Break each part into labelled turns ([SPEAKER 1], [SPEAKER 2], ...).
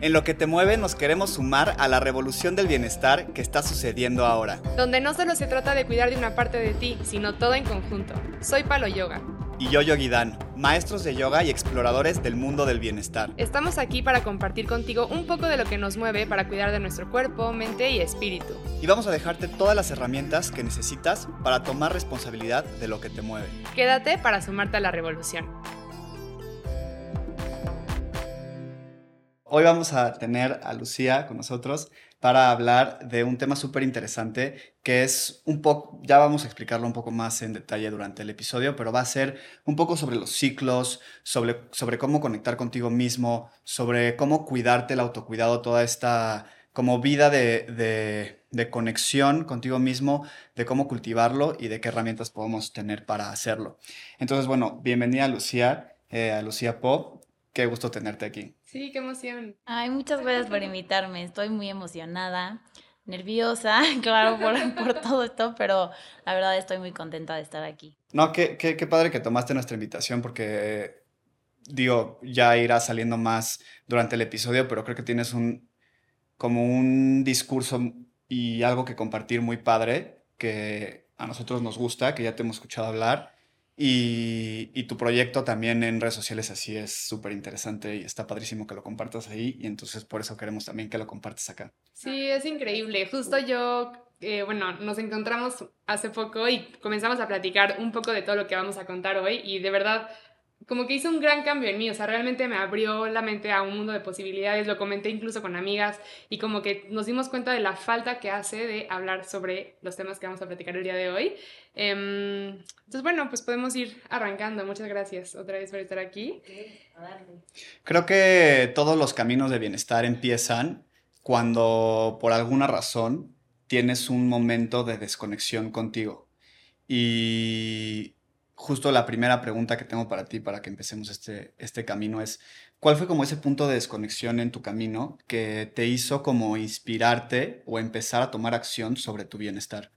[SPEAKER 1] En lo que te mueve nos queremos sumar a la revolución del bienestar que está sucediendo ahora.
[SPEAKER 2] Donde no solo se trata de cuidar de una parte de ti, sino todo en conjunto. Soy Palo Yoga.
[SPEAKER 1] Y yo Yogi Dan, maestros de yoga y exploradores del mundo del bienestar.
[SPEAKER 2] Estamos aquí para compartir contigo un poco de lo que nos mueve para cuidar de nuestro cuerpo, mente y espíritu.
[SPEAKER 1] Y vamos a dejarte todas las herramientas que necesitas para tomar responsabilidad de lo que te mueve.
[SPEAKER 2] Quédate para sumarte a la revolución.
[SPEAKER 1] Hoy vamos a tener a Lucía con nosotros para hablar de un tema súper interesante que es un poco, ya vamos a explicarlo un poco más en detalle durante el episodio, pero va a ser un poco sobre los ciclos, sobre, sobre cómo conectar contigo mismo, sobre cómo cuidarte, el autocuidado, toda esta como vida de, de, conexión contigo mismo, de cómo cultivarlo y de qué herramientas podemos tener para hacerlo. Entonces, bueno, bienvenida Lucía, eh, a Lucía Pop. Qué gusto tenerte aquí.
[SPEAKER 2] Sí, qué emoción.
[SPEAKER 3] Ay, muchas gracias por invitarme. Estoy muy emocionada, nerviosa, claro, por, por todo esto, pero la verdad estoy muy contenta de estar aquí.
[SPEAKER 1] No, qué, qué, qué padre que tomaste nuestra invitación porque, digo, ya irá saliendo más durante el episodio, pero creo que tienes un, como un discurso y algo que compartir muy padre que a nosotros nos gusta, que ya te hemos escuchado hablar y, tu proyecto también en redes sociales así es súper interesante y está padrísimo que lo compartas ahí y entonces por eso queremos también que lo compartas acá.
[SPEAKER 2] Sí, es increíble. Justo yo, eh, bueno, nos encontramos hace poco y comenzamos a platicar un poco de todo lo que vamos a contar hoy y de verdad como que hizo un gran cambio en mí, o sea, realmente me abrió la mente a un mundo de posibilidades, lo comenté incluso con amigas y como que nos dimos cuenta de la falta que hace de hablar sobre los temas que vamos a platicar el día de hoy. Em, entonces, bueno, pues podemos ir arrancando. Muchas gracias otra vez por estar aquí.
[SPEAKER 1] Creo que todos los caminos de bienestar empiezan cuando por alguna razón tienes un momento de desconexión contigo. Y justo la primera pregunta que tengo para ti, para que empecemos este, este camino, es, ¿cuál fue como ese punto de desconexión en tu camino que te hizo como inspirarte o empezar a tomar acción sobre tu bienestar?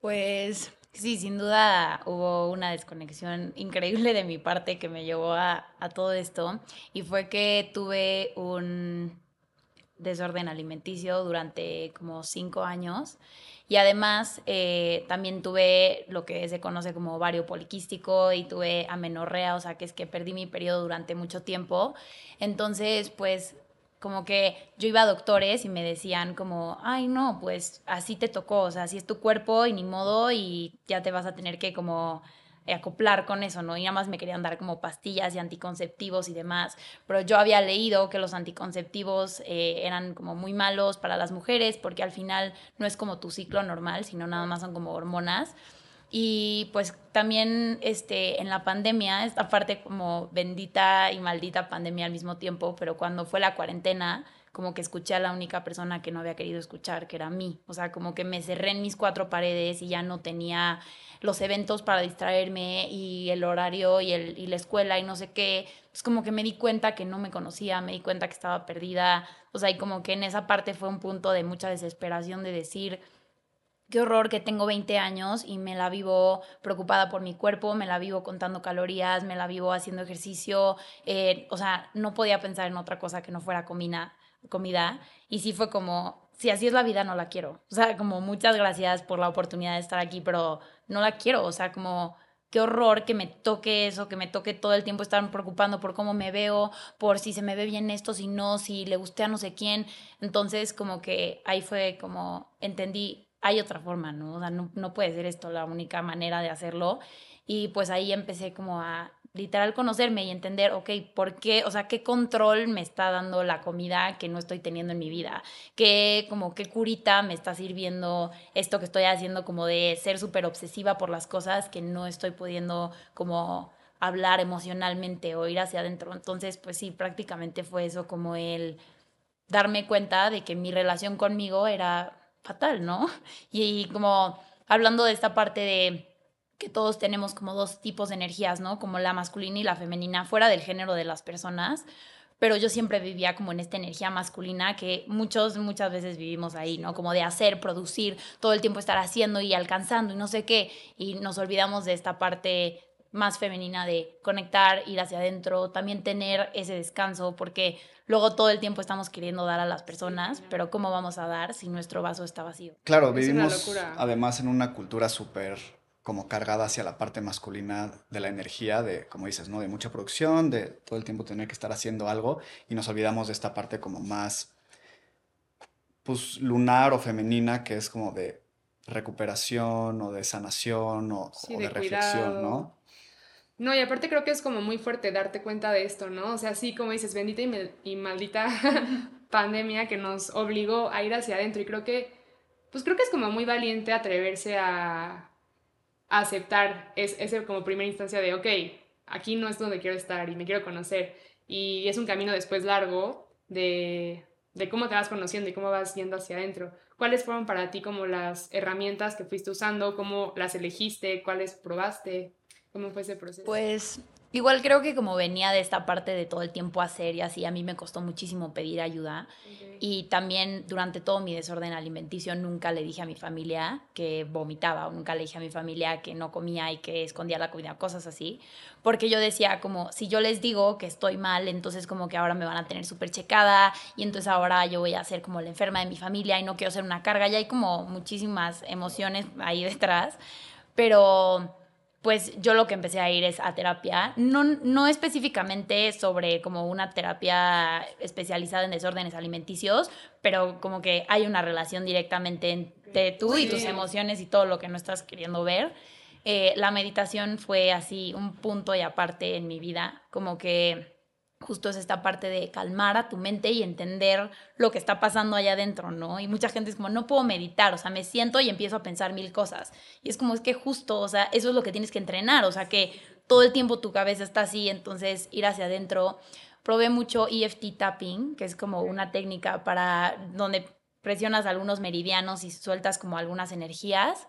[SPEAKER 3] Pues sí, sin duda hubo una desconexión increíble de mi parte que me llevó a, a todo esto y fue que tuve un desorden alimenticio durante como cinco años y además eh, también tuve lo que se conoce como ovario poliquístico y tuve amenorrea, o sea que es que perdí mi periodo durante mucho tiempo. Entonces, pues como que yo iba a doctores y me decían como, ay no, pues así te tocó, o sea, así es tu cuerpo y ni modo y ya te vas a tener que como acoplar con eso, ¿no? Y nada más me querían dar como pastillas y anticonceptivos y demás, pero yo había leído que los anticonceptivos eh, eran como muy malos para las mujeres porque al final no es como tu ciclo normal, sino nada más son como hormonas. Y pues también este, en la pandemia, esta parte como bendita y maldita pandemia al mismo tiempo, pero cuando fue la cuarentena, como que escuché a la única persona que no había querido escuchar, que era mí. O sea, como que me cerré en mis cuatro paredes y ya no tenía los eventos para distraerme y el horario y, el, y la escuela y no sé qué. Es como que me di cuenta que no me conocía, me di cuenta que estaba perdida. O sea, y como que en esa parte fue un punto de mucha desesperación de decir, qué horror que tengo 20 años y me la vivo preocupada por mi cuerpo, me la vivo contando calorías, me la vivo haciendo ejercicio, eh, o sea, no podía pensar en otra cosa que no fuera comida, comida. Y sí fue como, si así es la vida, no la quiero. O sea, como muchas gracias por la oportunidad de estar aquí, pero no la quiero. O sea, como qué horror que me toque eso, que me toque todo el tiempo estar preocupando por cómo me veo, por si se me ve bien esto, si no, si le guste a no sé quién. Entonces, como que ahí fue como entendí, hay otra forma, ¿no? O sea, no, no puede ser esto la única manera de hacerlo. Y pues ahí empecé como a literal conocerme y entender, ok, ¿por qué? O sea, ¿qué control me está dando la comida que no estoy teniendo en mi vida? ¿Qué, como, qué curita me está sirviendo esto que estoy haciendo como de ser súper obsesiva por las cosas que no estoy pudiendo como hablar emocionalmente o ir hacia adentro? Entonces, pues sí, prácticamente fue eso como el darme cuenta de que mi relación conmigo era fatal, ¿no? Y como hablando de esta parte de que todos tenemos como dos tipos de energías, ¿no? Como la masculina y la femenina, fuera del género de las personas. Pero yo siempre vivía como en esta energía masculina que muchos, muchas veces vivimos ahí, ¿no? Como de hacer, producir, todo el tiempo estar haciendo y alcanzando y no sé qué. Y nos olvidamos de esta parte más femenina de conectar, ir hacia adentro, también tener ese descanso, porque luego todo el tiempo estamos queriendo dar a las personas, pero ¿cómo vamos a dar si nuestro vaso está vacío?
[SPEAKER 1] Claro, vivimos además en una cultura súper como cargada hacia la parte masculina de la energía, de, como dices, ¿no? De mucha producción, de todo el tiempo tener que estar haciendo algo y nos olvidamos de esta parte como más, pues, lunar o femenina, que es como de recuperación o de sanación o, de, reflexión, ¿no?
[SPEAKER 2] No, y aparte creo que es como muy fuerte darte cuenta de esto, ¿no? O sea, sí, como dices, bendita y, maldita pandemia que nos obligó a ir hacia adentro. Y creo que, pues creo que es como muy valiente atreverse a, aceptar es, ese como primera instancia de, ok, aquí no es donde quiero estar y me quiero conocer. Y es un camino después largo de, de cómo te vas conociendo y cómo vas yendo hacia adentro. ¿Cuáles fueron para ti como las herramientas que fuiste usando? ¿Cómo las elegiste? ¿Cuáles probaste? ¿Cómo fue ese proceso?
[SPEAKER 3] Pues igual creo que como venía de esta parte de todo el tiempo hacer y así, a mí me costó muchísimo pedir ayuda. Y también durante todo mi desorden alimenticio nunca le dije a mi familia que vomitaba o nunca le dije a mi familia que no comía y que escondía la comida, cosas así. Porque yo decía como, si yo les digo que estoy mal, entonces como que ahora me van a tener súper checada y entonces ahora yo voy a ser como la enferma de mi familia y no quiero ser una carga. Y hay como muchísimas emociones ahí detrás. Pero pues yo lo que empecé a ir es a terapia, no, no específicamente sobre como una terapia especializada en desórdenes alimenticios, pero como que hay una relación directamente entre tú y tus emociones y todo lo que no estás queriendo ver. Eh, la meditación fue así un punto y aparte en mi vida, como que justo es esta parte de calmar a tu mente y entender lo que está pasando allá adentro, ¿no? Y mucha gente es como, no puedo meditar, o sea, me siento y empiezo a pensar mil cosas. Y es como, es que justo, o sea, eso es lo que tienes que entrenar, o sea, que todo el tiempo tu cabeza está así, entonces ir hacia adentro. Probé mucho EFT tapping, que es como una técnica para donde presionas algunos meridianos y sueltas como algunas energías.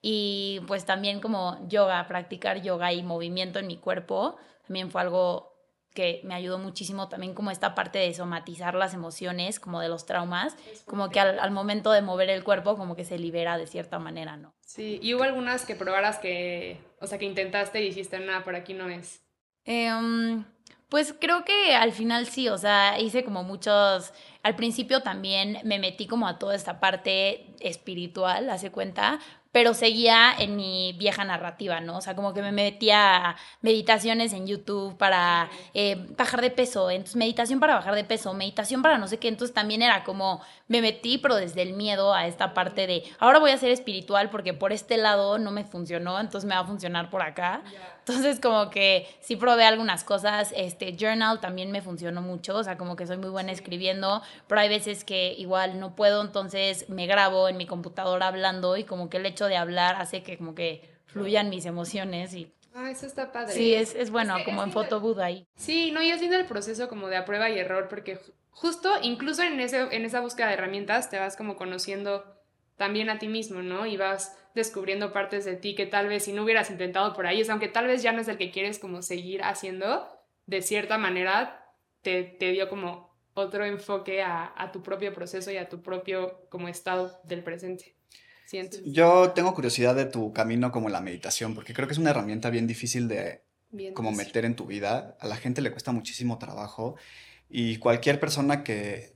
[SPEAKER 3] Y pues también como yoga, practicar yoga y movimiento en mi cuerpo, también fue algo que me ayudó muchísimo también como esta parte de somatizar las emociones, como de los traumas, como que al, momento de mover el cuerpo como que se libera de cierta manera, ¿no?
[SPEAKER 2] Sí, y hubo algunas que probaras que, o sea, que intentaste y dijiste, nada, por aquí no es.
[SPEAKER 3] Em, pues creo que al final sí, o sea, hice como muchos, al principio también me metí como a toda esta parte espiritual, hace cuenta, pero seguía en mi vieja narrativa, ¿no? O sea, como que me metía a meditaciones en YouTube para eh, bajar de peso, entonces meditación para bajar de peso, meditación para no sé qué, entonces también era como, me metí, pero desde el miedo a esta parte de, ahora voy a ser espiritual porque por este lado no me funcionó, entonces me va a funcionar por acá. Entonces como que sí probé algunas cosas, este journal también me funcionó mucho, o sea, como que soy muy buena escribiendo, pero hay veces que igual no puedo, entonces me grabo en mi computadora hablando y como que el hecho de hablar hace que como que fluyan mis emociones y
[SPEAKER 2] Ah, eso está padre.
[SPEAKER 3] Sí, es, es bueno, como en fotoboot ahí.
[SPEAKER 2] Sí, no, y es lindo el proceso como de a prueba y error, porque justo, incluso en, ese, en esa búsqueda de herramientas, te vas como conociendo también a ti mismo, ¿no? Y vas descubriendo partes de ti que tal vez si no hubieras intentado por ahí, sea, aunque tal vez ya no es el que quieres como seguir haciendo, de cierta manera te, te dio como otro enfoque a, a, tu propio proceso y a tu propio como estado del presente. Siento.
[SPEAKER 1] Yo tengo curiosidad de tu camino como la meditación, porque creo que es una herramienta bien difícil de como meter en tu vida. A la gente le cuesta muchísimo trabajo y cualquier persona que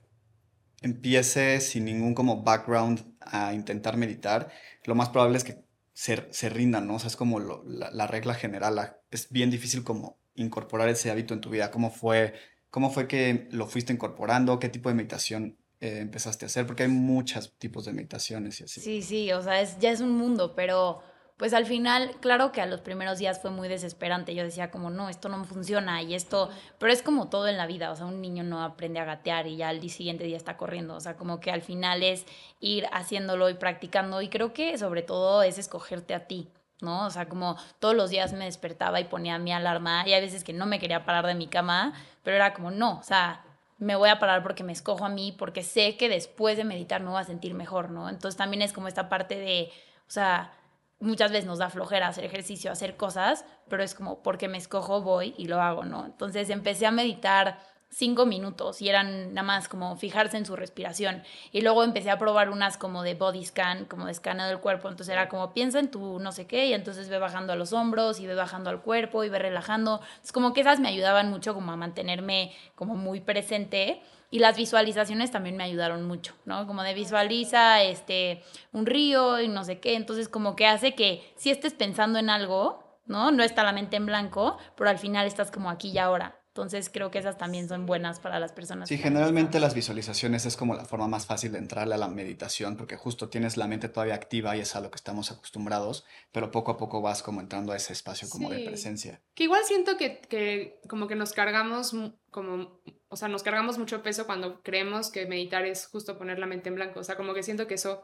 [SPEAKER 1] empiece sin ningún como background a intentar meditar, lo más probable es que se, se rindan, ¿no? O sea, es como la, regla general. es bien difícil como incorporar ese hábito en tu vida. ¿Cómo fue, cómo fue que lo fuiste incorporando? ¿Qué tipo de meditación eh, empezaste a hacer? Porque hay muchos tipos de meditaciones y así.
[SPEAKER 3] Sí, sí, o sea, es, ya es un mundo, pero pues al final, claro que a los primeros días fue muy desesperante. Yo decía como, no, esto no funciona y esto, pero es como todo en la vida, o sea, un niño no aprende a gatear y ya al siguiente día está corriendo, o sea, como que al final es ir haciéndolo y practicando y creo que sobre todo es escogerte a ti. ¿no? O sea, como todos los días me despertaba y ponía mi alarma y hay veces que no me quería parar de mi cama, pero era como, no, o sea, me voy a parar porque me escojo a mí, porque sé que después de meditar me voy a sentir mejor, ¿no? Entonces también es como esta parte de, o sea, muchas veces nos da flojera hacer ejercicio, hacer cosas, pero es como porque me escojo voy y lo hago, ¿no? Entonces empecé a meditar cinco minutos y eran nada más como fijarse en su respiración. Y luego empecé a probar unas como de body scan, como de escaneo del cuerpo. Entonces era como piensa en tu no sé qué y entonces ve bajando a los hombros y ve bajando al cuerpo y ve relajando. Es como que esas me ayudaban mucho como a mantenerme como muy presente. Y las visualizaciones también me ayudaron mucho, ¿no? Como de visualiza este, un río y no sé qué. Entonces como que hace que si estés pensando en algo, ¿no? No está la mente en blanco, pero al final estás como aquí y ahora. Entonces creo que esas también son buenas para las personas.
[SPEAKER 1] Sí, generalmente las visualizaciones es como la forma más fácil de entrarle a la meditación porque justo tienes la mente todavía activa y es a lo que estamos acostumbrados, pero poco a poco vas como entrando a ese espacio como de presencia.
[SPEAKER 2] Que igual siento que, que como que nos cargamos como, o sea, nos cargamos mucho peso cuando creemos que meditar es justo poner la mente en blanco, o sea, como que siento que eso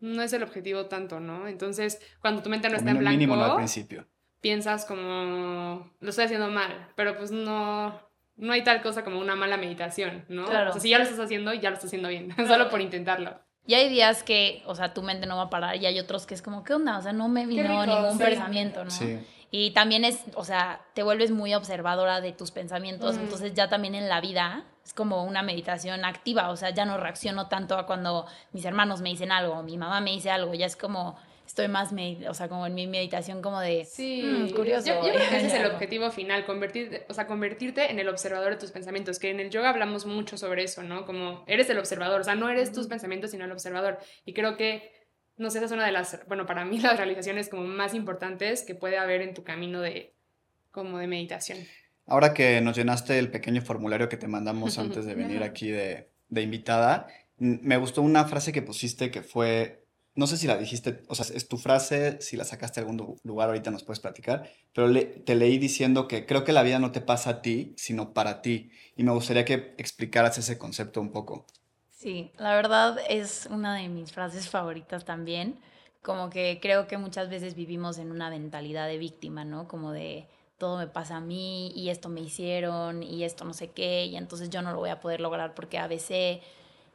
[SPEAKER 2] no es el objetivo tanto, ¿no? Entonces, cuando tu mente no está en blanco...
[SPEAKER 1] Mínimo no al principio
[SPEAKER 2] piensas como, lo estoy haciendo mal, pero pues no, no hay tal cosa como una mala meditación, ¿no? Claro. O sea, si ya lo estás haciendo, ya lo estás haciendo bien, solo por intentarlo.
[SPEAKER 3] Y hay días que, o sea, tu mente no va a parar y hay otros que es como, ¿qué onda? O sea, no me vino ningún pensamiento, ¿no? Sí. Y también es, o sea, te vuelves muy observadora de tus pensamientos, entonces ya también en la vida es como una meditación activa, o sea, ya no reacciono tanto a cuando mis hermanos me dicen algo, mi mamá me dice algo, ya es como, estoy más, o sea, como en mi meditación como de,
[SPEAKER 2] sí, mm, curioso. Yo, creo que ese es el objetivo final, convertirte, o sea, convertirte en el observador de tus pensamientos, que en el yoga hablamos mucho sobre eso, ¿no? Como eres el observador, o sea, no eres tus pensamientos, sino el observador. Y creo que, no sé, esa es una de las, bueno, para mí las realizaciones como más importantes que puede haber en tu camino de, como de meditación.
[SPEAKER 1] Ahora que nos llenaste el pequeño formulario que te mandamos antes de venir aquí de, de invitada, me gustó una frase que pusiste que fue no sé si la dijiste, o sea, es tu frase, si la sacaste a algún lugar, ahorita nos puedes platicar, pero te leí diciendo que creo que la vida no te pasa a ti, sino para ti. Y me gustaría que explicaras ese concepto un poco.
[SPEAKER 3] Sí, la verdad es una de mis frases favoritas también. Como que creo que muchas veces vivimos en una mentalidad de víctima, ¿no? Como de todo me pasa a mí y esto me hicieron y esto no sé qué y entonces yo no lo voy a poder lograr porque a veces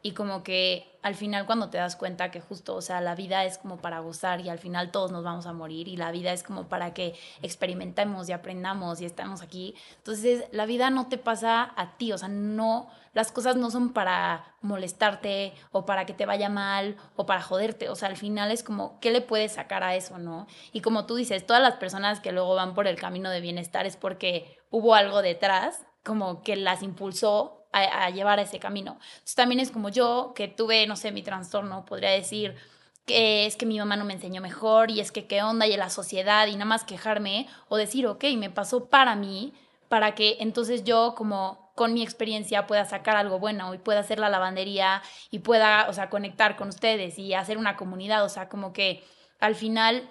[SPEAKER 3] y como que al final cuando te das cuenta que justo, o sea, la vida es como para gozar y al final todos nos vamos a morir y la vida es como para que experimentemos y aprendamos y estamos aquí. Entonces, la vida no te pasa a ti, o sea, no, las cosas no son para molestarte o para que te vaya mal o para joderte, o sea, al final es como, ¿qué le puedes sacar a eso, no? Y como tú dices, todas las personas que luego van por el camino de bienestar es porque hubo algo detrás como que las impulsó a, llevar a ese camino. Entonces también es como yo, que tuve, no sé, mi trastorno, podría decir que es que mi mamá no me enseñó mejor y es que qué onda y la sociedad y nada más quejarme o decir, ok, me pasó para mí, para que entonces yo como con mi experiencia pueda sacar algo bueno y pueda hacer la lavandería y pueda, o sea, conectar con ustedes y hacer una comunidad, o sea, como que al final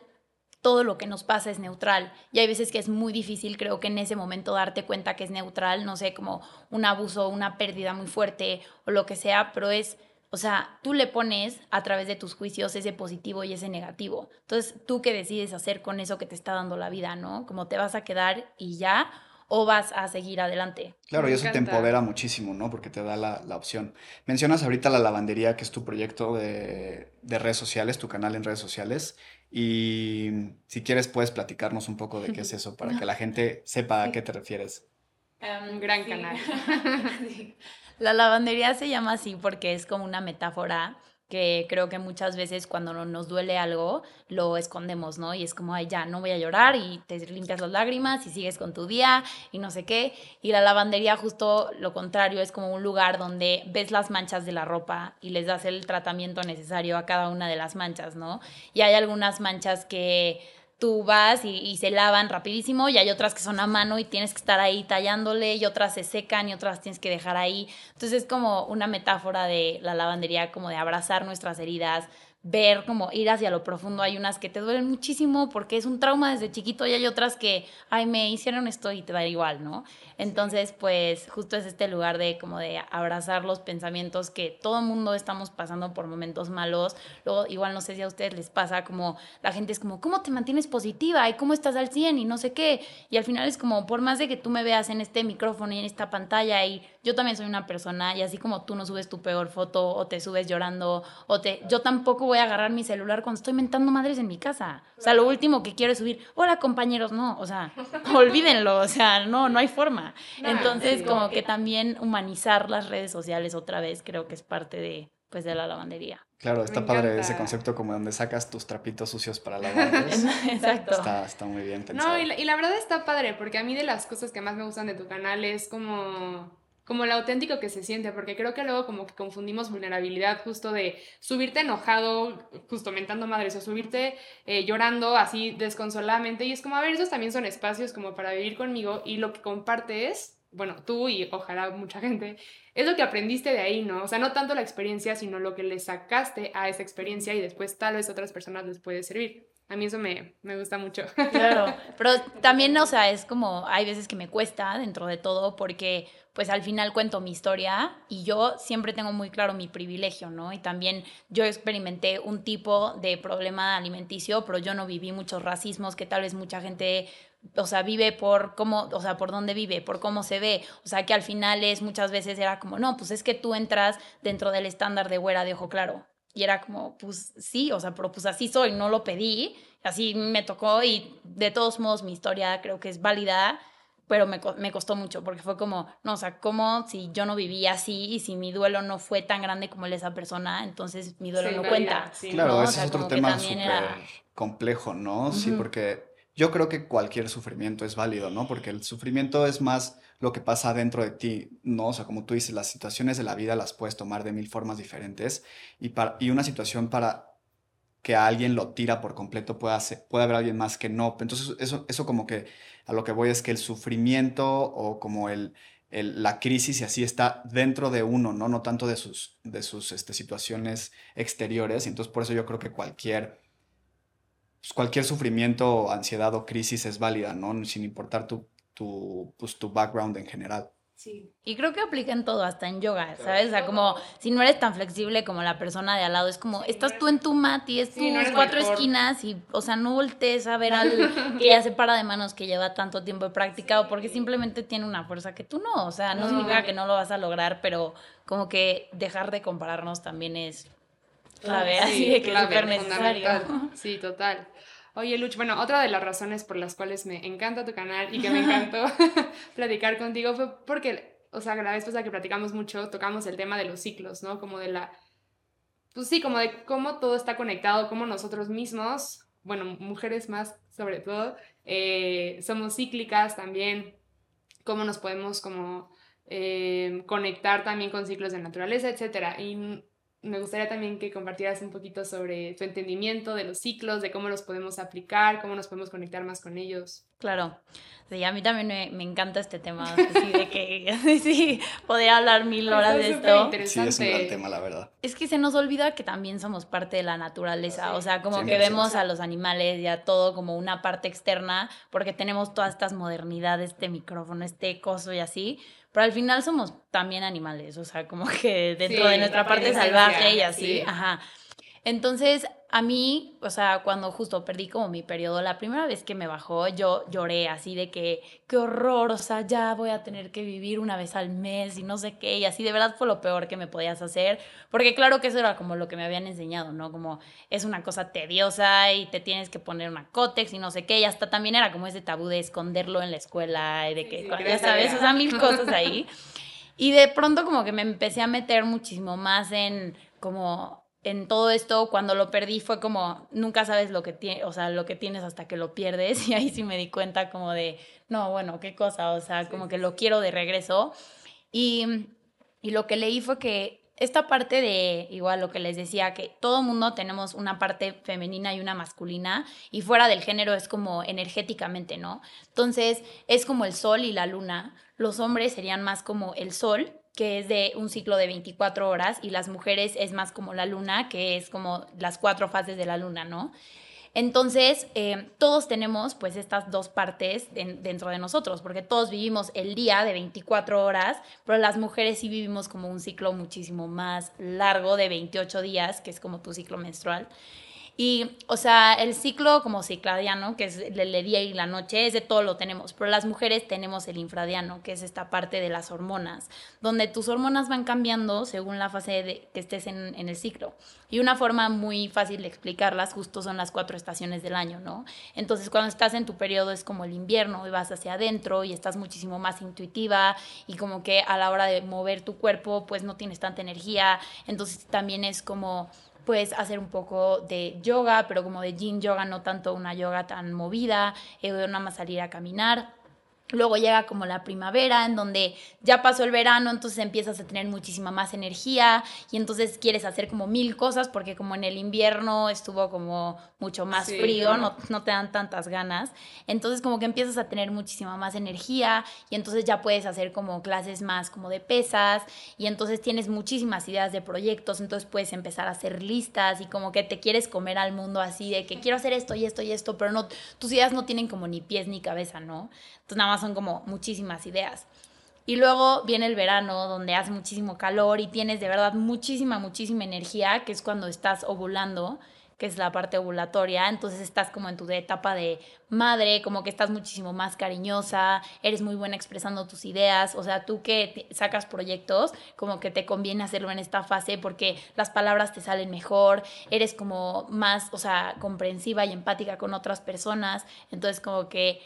[SPEAKER 3] todo lo que nos pasa es neutral. Y hay veces que es muy difícil, creo que en ese momento darte cuenta que es neutral, no sé, como un abuso, una pérdida muy fuerte o lo que sea, pero es, o sea, tú le pones a través de tus juicios ese positivo y ese negativo. Entonces, tú qué decides hacer con eso que te está dando la vida, ¿no? Como te vas a quedar y ya o vas a seguir adelante.
[SPEAKER 1] Claro, y eso te empodera muchísimo, ¿no? Porque te da la, la, opción. Mencionas ahorita la lavandería, que es tu proyecto de, de, redes sociales, tu canal en redes sociales. Y si quieres, puedes platicarnos un poco de qué es eso para que la gente sepa a qué te refieres.
[SPEAKER 2] un gran canal.
[SPEAKER 3] La lavandería se llama así porque es como una metáfora que creo que muchas veces cuando nos duele algo lo escondemos, ¿no? Y es como, ay, ya, no voy a llorar y te limpias las lágrimas y sigues con tu día y no sé qué. Y la lavandería justo lo contrario, es como un lugar donde ves las manchas de la ropa y les das el tratamiento necesario a cada una de las manchas, ¿no? Y hay algunas manchas que tú vas y, se lavan rapidísimo y hay otras que son a mano y tienes que estar ahí tallándole y otras se secan y otras tienes que dejar ahí. Entonces es como una metáfora de la lavandería, como de abrazar nuestras heridas, ver como ir hacia lo profundo. Hay unas que te duelen muchísimo porque es un trauma desde chiquito y hay otras que, ay, me hicieron esto y te da igual, ¿no? Entonces, pues justo es este lugar de como de abrazar los pensamientos que todo mundo estamos pasando por momentos malos. Luego, igual no sé si a ustedes les pasa como la gente es como, ¿cómo te mantienes positiva? ¿Y cómo estás al 100? Y no sé qué. Y al final es como, por más de que tú me veas en este micrófono y en esta pantalla y yo también soy una persona y así como tú no subes tu peor foto o te subes llorando o te yo tampoco voy a agarrar mi celular cuando estoy mentando madres en mi casa. O sea, lo último que quiero es subir, "Hola, compañeros", no, o sea, olvídenlo, o sea, no no hay forma. Entonces, como que también humanizar las redes sociales otra vez creo que es parte de pues de la lavandería.
[SPEAKER 1] Claro, está padre ese concepto como donde sacas tus trapitos sucios para lavarlos.
[SPEAKER 3] Exacto.
[SPEAKER 1] Está, está, muy bien pensado.
[SPEAKER 2] No, y la, y la, verdad está padre, porque a mí de las cosas que más me gustan de tu canal es como como lo auténtico que se siente, porque creo que luego como que confundimos vulnerabilidad justo de subirte enojado, justo mentando madres, o subirte eh, llorando así desconsoladamente, y es como, a ver, esos también son espacios como para vivir conmigo, y lo que compartes, bueno, tú y ojalá mucha gente, es lo que aprendiste de ahí, ¿no? O sea, no tanto la experiencia, sino lo que le sacaste a esa experiencia y después tal vez otras personas les puede servir. A mí eso me, me, gusta mucho.
[SPEAKER 3] Claro, pero también, o sea, es como, hay veces que me cuesta dentro de todo porque pues al final cuento mi historia y yo siempre tengo muy claro mi privilegio, ¿no? Y también yo experimenté un tipo de problema alimenticio, pero yo no viví muchos racismos que tal vez mucha gente o sea, vive por cómo, o sea, por dónde vive, por cómo se ve. O sea, que al final es muchas veces era como, no, pues es que tú entras dentro del estándar de güera de ojo claro. Y era como, pues sí, o sea, pero pues así soy, no lo pedí, así me tocó y de todos modos mi historia creo que es válida, pero me, me costó mucho porque fue como, no, o sea, como si yo no vivía así y si mi duelo no fue tan grande como el de esa persona, entonces mi duelo no cuenta.
[SPEAKER 1] Claro, ese es otro tema súper complejo, ¿no? Sí, porque yo creo que cualquier sufrimiento es válido, ¿no? Porque el sufrimiento es más lo que pasa dentro de ti, ¿no? O sea, como tú dices, las situaciones de la vida las puedes tomar de mil formas diferentes y, para, y una situación para que alguien lo tira por completo puede, hacer, puede haber alguien más que no. Entonces, eso, eso como que a lo que voy es que el sufrimiento o como el, el, la crisis y así está dentro de uno, ¿no? No tanto de sus, de sus este, situaciones exteriores. Entonces, por eso yo creo que cualquier pues, cualquier sufrimiento, ansiedad o crisis es válida, ¿no? Sin importar tu, tu, pues, tu background en general.
[SPEAKER 3] Sí. Y creo que aplica en todo, hasta en yoga, ¿sabes? O sea, como si no eres tan flexible como la persona de al lado, es como, estás tú en tu mat y es tus cuatro esquinas y, o sea, no voltees a ver al que ya se para de manos que lleva tanto tiempo practicado porque simplemente tiene una fuerza que tú no, o sea, no, no significa que no lo vas a lograr, pero como que dejar de compararnos también es clave, así de que es súper necesario.
[SPEAKER 2] Sí, total. Oye, Luch, bueno, otra de las razones por las cuales me encanta tu canal y que me encantó platicar contigo fue porque, o sea, la vez pasada que platicamos mucho, tocamos el tema de los ciclos, ¿no? Como de la, pues sí, como de cómo todo está conectado, cómo nosotros mismos, bueno, mujeres más sobre todo, eh, somos cíclicas también, cómo nos podemos como eh, conectar también con ciclos de naturaleza, etcétera. Y me gustaría también que compartieras un poquito sobre tu entendimiento de los ciclos, de cómo los podemos aplicar, cómo nos podemos conectar más con ellos.
[SPEAKER 3] Claro. Sí, a mí también me, me encanta este tema, así de que sí, podría hablar mil horas de esto.
[SPEAKER 1] Sí, es un gran tema, la verdad.
[SPEAKER 3] Es que se nos olvida que también somos parte de la naturaleza, o sea, como que vemos a los animales y a todo como una parte externa, porque tenemos todas estas modernidades, este micrófono, este coso y así, pero al final somos también animales, o sea, como que dentro de nuestra parte salvaje y así, ajá. Entonces, a mí, o sea, cuando justo perdí como mi periodo, la primera vez que me bajó, yo lloré así de que, qué horror, o sea, ya voy a tener que vivir una vez al mes y no sé qué, y así de verdad fue lo peor que me podías hacer, porque claro que eso era como lo que me habían enseñado, ¿no? Como es una cosa tediosa y te tienes que poner una cótex y no sé qué, y hasta también era como ese tabú de esconderlo en la escuela y de que, ya sabes, o sea, mil cosas ahí. Y de pronto como que me empecé a meter muchísimo más en como en todo esto, cuando lo perdí, fue como, nunca sabes lo que, tiene, o sea, lo que tienes hasta que lo pierdes. Y ahí sí me di cuenta como de, no, bueno, qué cosa, o sea, como que lo quiero de regreso. Y, y lo que leí fue que esta parte de, igual lo que les decía, que todo mundo tenemos una parte femenina y una masculina, y fuera del género es como energéticamente, ¿no? Entonces, es como el sol y la luna. Los hombres serían más como el sol que es de un ciclo de 24 horas, y las mujeres es más como la luna, que es como las cuatro fases de la luna, ¿no? Entonces, eh, todos tenemos pues estas dos partes dentro de nosotros, porque todos vivimos el día de 24 horas, pero las mujeres sí vivimos como un ciclo muchísimo más largo de 28 días, que es como tu ciclo menstrual. Y, o sea, el ciclo como cicladiano, que es el día y la noche, ese todo lo tenemos, pero las mujeres tenemos el infradiano, que es esta parte de las hormonas, donde tus hormonas van cambiando según la fase de, que estés en, en el ciclo. Y una forma muy fácil de explicarlas justo son las cuatro estaciones del año, ¿no? Entonces, cuando estás en tu periodo es como el invierno y vas hacia adentro y estás muchísimo más intuitiva y como que a la hora de mover tu cuerpo, pues no tienes tanta energía. Entonces, también es como puedes hacer un poco de yoga, pero como de yin yoga, no tanto una yoga tan movida, eh, nada más salir a caminar. Luego llega como la primavera, en donde ya pasó el verano, entonces empiezas a tener muchísima más energía y entonces quieres hacer como mil cosas porque como en el invierno estuvo como mucho más frío, no, no, te dan tantas ganas. Entonces como que empiezas a tener muchísima más energía y entonces ya puedes hacer como clases más como de pesas y entonces tienes muchísimas ideas de proyectos, entonces puedes empezar a hacer listas y como que te quieres comer al mundo así de que quiero hacer esto y esto y esto, pero no, tus ideas no tienen como ni pies ni cabeza, ¿no? Entonces nada son como muchísimas ideas. Y luego viene el verano donde hace muchísimo calor y tienes de verdad muchísima, muchísima energía, que es cuando estás ovulando, que es la parte ovulatoria. Entonces estás como en tu etapa de madre, como que estás muchísimo más cariñosa, eres muy buena expresando tus ideas. O sea, tú que sacas proyectos, como que te conviene hacerlo en esta fase porque las palabras te salen mejor, eres como más, o sea, comprensiva y empática con otras personas. Entonces como que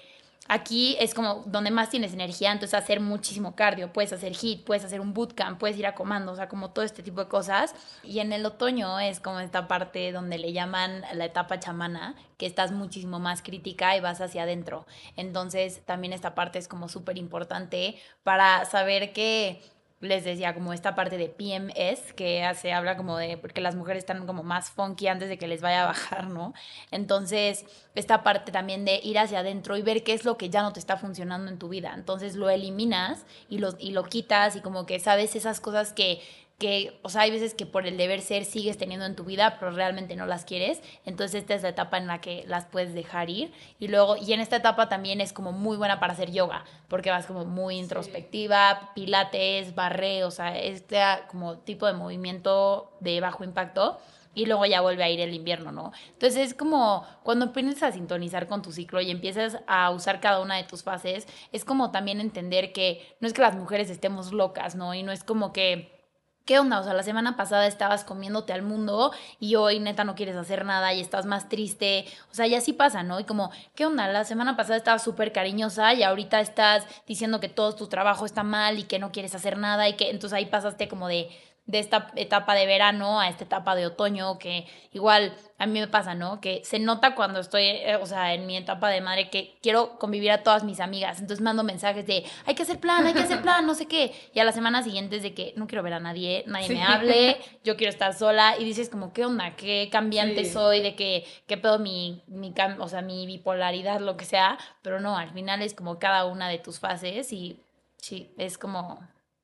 [SPEAKER 3] Aquí es como donde más tienes energía, entonces hacer muchísimo cardio, puedes hacer hit, puedes hacer un bootcamp, puedes ir a comando, o sea, como todo este tipo de cosas. Y en el otoño es como esta parte donde le llaman la etapa chamana, que estás muchísimo más crítica y vas hacia adentro. Entonces también esta parte es como súper importante para saber que les decía como esta parte de PMS, que se habla como de, porque las mujeres están como más funky antes de que les vaya a bajar, ¿no? Entonces, esta parte también de ir hacia adentro y ver qué es lo que ya no te está funcionando en tu vida. Entonces lo eliminas y lo, y lo quitas y como que sabes esas cosas que que, o sea, hay veces que por el deber ser sigues teniendo en tu vida, pero realmente no las quieres. Entonces esta es la etapa en la que las puedes dejar ir. Y luego, y en esta etapa también es como muy buena para hacer yoga, porque vas como muy introspectiva, pilates, barre, o sea, este como tipo de movimiento de bajo impacto. Y luego ya vuelve a ir el invierno, ¿no? Entonces es como cuando aprendes a sintonizar con tu ciclo y empiezas a usar cada una de tus fases, es como también entender que no es que las mujeres estemos locas, ¿no? Y no es como que ¿Qué onda? O sea, la semana pasada estabas comiéndote al mundo y hoy neta no quieres hacer nada y estás más triste. O sea, ya sí pasa, ¿no? Y como, ¿qué onda? La semana pasada estabas súper cariñosa y ahorita estás diciendo que todo tu trabajo está mal y que no quieres hacer nada y que entonces ahí pasaste como de de esta etapa de verano a esta etapa de otoño, que igual a mí me pasa, ¿no? Que se nota cuando estoy, eh, o sea, en mi etapa de madre que quiero convivir a todas mis amigas. Entonces mando mensajes de, hay que hacer plan, hay que hacer plan, no sé qué. Y a la semana siguiente es de que no quiero ver a nadie, nadie me hable, yo quiero estar sola. Y dices como, ¿qué onda? ¿Qué cambiante soy? De que, ¿qué pedo mi, mi, o sea, mi bipolaridad, lo que sea? Pero no, al final es como cada una de tus fases y sí, es como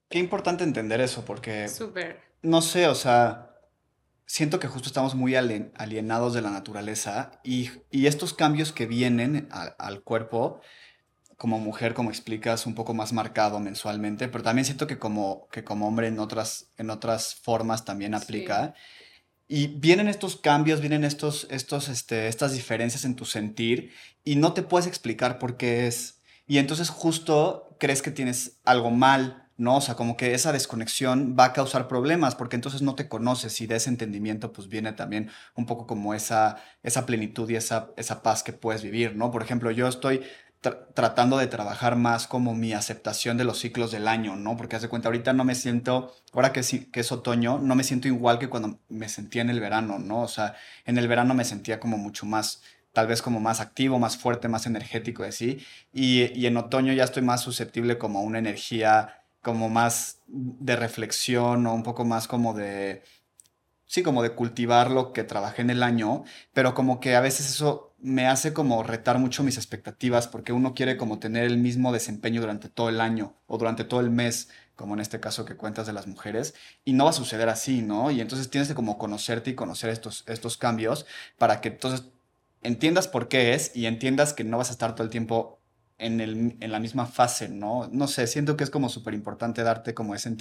[SPEAKER 1] Qué importante entender eso, porque...
[SPEAKER 2] Súper.
[SPEAKER 1] No sé, o sea, siento que justo estamos muy alienados de la naturaleza y, estos cambios que vienen al cuerpo, como mujer, como explicas, un poco más marcado mensualmente, pero también siento que como, que como hombre en otras, en otras formas también aplica. Y vienen estos cambios, vienen estos, estos, este, estas diferencias en tu sentir y no te puedes explicar por qué es. Y entonces justo crees que tienes algo mal ¿no? O sea, como que esa desconexión va a causar problemas porque entonces no te conoces y de ese entendimiento pues viene también un poco como esa, esa plenitud y esa, esa paz que puedes vivir, ¿no? Por ejemplo, yo estoy tratando de trabajar más como mi aceptación de los ciclos del año, ¿no? Porque hace cuenta, ahorita no me siento, ahora que, que es otoño, no me siento igual que cuando me sentía en el verano, ¿no? O sea, en el verano me sentía como mucho más tal vez como más activo, más fuerte, más energético, así. Y, y en otoño ya estoy más susceptible como una energía como más de reflexión o un poco más como de, sí, como de cultivar lo que trabajé en el año, pero como que a veces eso me hace como retar mucho mis expectativas porque uno quiere como tener el mismo desempeño durante todo el año o durante todo el mes, como en este caso que cuentas de las mujeres, y no va a suceder así, ¿no? Y entonces tienes que como conocerte y conocer estos, estos cambios para que entonces entiendas por qué es y entiendas que no vas a estar todo el tiempo en, el, en la misma fase, ¿no? No sé, siento que es como súper importante darte como ese,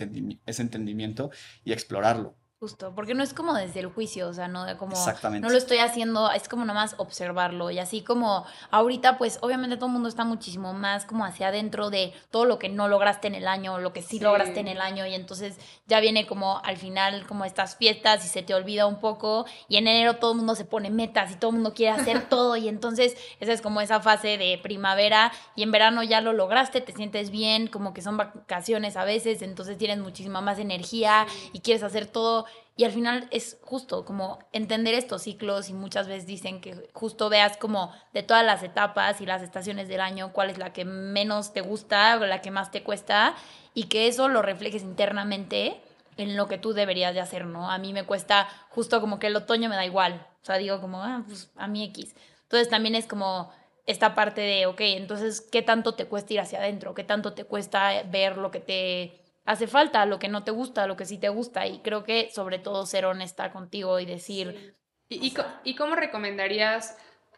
[SPEAKER 1] ese entendimiento y explorarlo.
[SPEAKER 3] Justo, porque no es como desde el juicio, o sea, no de como
[SPEAKER 1] Exactamente.
[SPEAKER 3] no lo estoy haciendo, es como nomás observarlo y así como ahorita pues obviamente todo el mundo está muchísimo más como hacia adentro de todo lo que no lograste en el año, lo que sí,
[SPEAKER 2] Sí.
[SPEAKER 3] lograste en el año y entonces ya viene como al final como estas fiestas y se te olvida un poco y en enero todo el mundo se pone metas y todo el mundo quiere hacer todo y entonces esa es como esa fase de primavera y en verano ya lo lograste, te sientes bien, como que son vacaciones a veces, entonces tienes muchísima más energía y quieres hacer todo y al final es justo como entender estos ciclos y muchas veces dicen que justo veas como de todas las etapas y las estaciones del año cuál es la que menos te gusta o la que más te cuesta y que eso lo reflejes internamente en lo que tú deberías de hacer, ¿no? A mí me cuesta justo como que el otoño me da igual, o sea, digo como, ah, pues a mí X. Entonces también es como esta parte de, ok, entonces, ¿qué tanto te cuesta ir hacia adentro? ¿Qué tanto te cuesta ver lo que te hace falta, lo que no te gusta, lo que sí te gusta? Y creo que sobre todo ser honesta contigo y decir,
[SPEAKER 2] ¿Y, y, cómo recomendarías?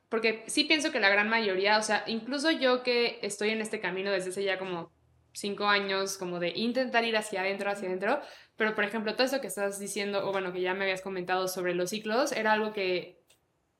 [SPEAKER 2] Porque sí pienso que la gran mayoría, o sea, incluso yo que estoy en este camino desde hace ya como cinco años, como de intentar ir hacia adentro, hacia adentro, pero por ejemplo, todo eso que estás diciendo, o bueno, que ya me habías comentado sobre los ciclos, era algo que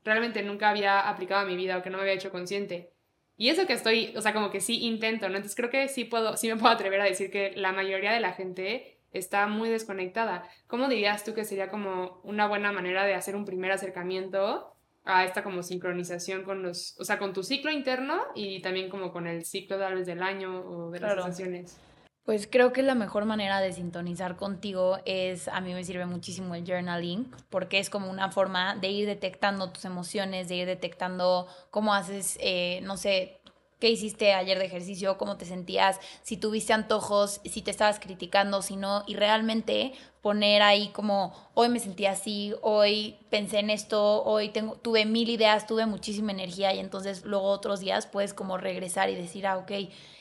[SPEAKER 2] realmente nunca había aplicado a mi vida o que no me había hecho consciente. Y eso que estoy, o sea, como que sí intento, ¿no? Entonces creo que sí puedo, sí me puedo atrever a decir que la mayoría de la gente está muy desconectada. ¿Cómo dirías tú que sería como una buena manera de hacer un primer acercamiento a esta como sincronización con los, o sea, con tu ciclo interno y también como con el ciclo tal vez del año o de las
[SPEAKER 3] Claro.
[SPEAKER 2] estaciones?
[SPEAKER 3] Pues creo que la mejor manera de sintonizar contigo es, a mí me sirve muchísimo el journaling, porque es como una forma de ir detectando tus emociones, de ir detectando cómo haces, eh, no sé, qué hiciste ayer de ejercicio, cómo te sentías, si tuviste antojos, si te estabas criticando, si no, y realmente poner ahí como, hoy me sentí así, hoy pensé en esto, hoy tengo, tuve mil ideas, tuve muchísima energía y entonces luego otros días puedes como regresar y decir, ah, ok,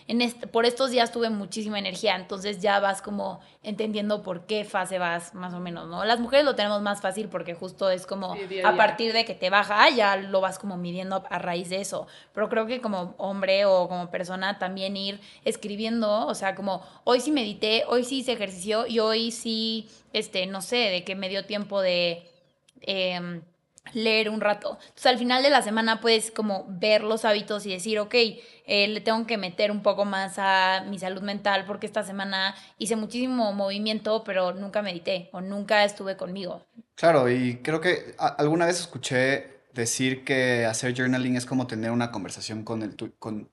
[SPEAKER 3] en este, por estos días tuve muchísima energía, entonces ya vas como entendiendo por qué fase vas, más o menos, ¿no? Las mujeres lo tenemos más fácil porque justo es como
[SPEAKER 2] Sí, a
[SPEAKER 3] partir de que te baja, ya lo vas como midiendo a raíz de eso. Pero creo que como hombre o como persona también ir escribiendo, o sea, como hoy sí medité, hoy sí hice ejercicio y hoy sí, este, no sé, de que me dio tiempo de... em, leer un rato. Entonces al final de la semana puedes como ver los hábitos y decir, ok, eh, le tengo que meter un poco más a mi salud mental porque esta semana hice muchísimo movimiento, pero nunca medité o nunca estuve conmigo.
[SPEAKER 1] Claro, y creo que alguna vez escuché decir que hacer journaling es como tener una conversación con el tu- con,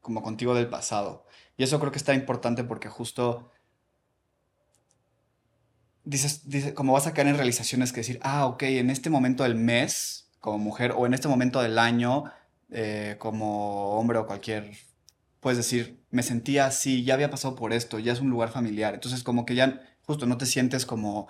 [SPEAKER 1] como contigo del pasado. Y eso creo que está importante porque justo dices, dice, como vas a caer en realizaciones que decir, ah, ok, en este momento del mes como mujer o en este momento del año eh, como hombre o cualquier, puedes decir, me sentía así, ya había pasado por esto, ya es un lugar familiar. Entonces como que ya justo no te sientes como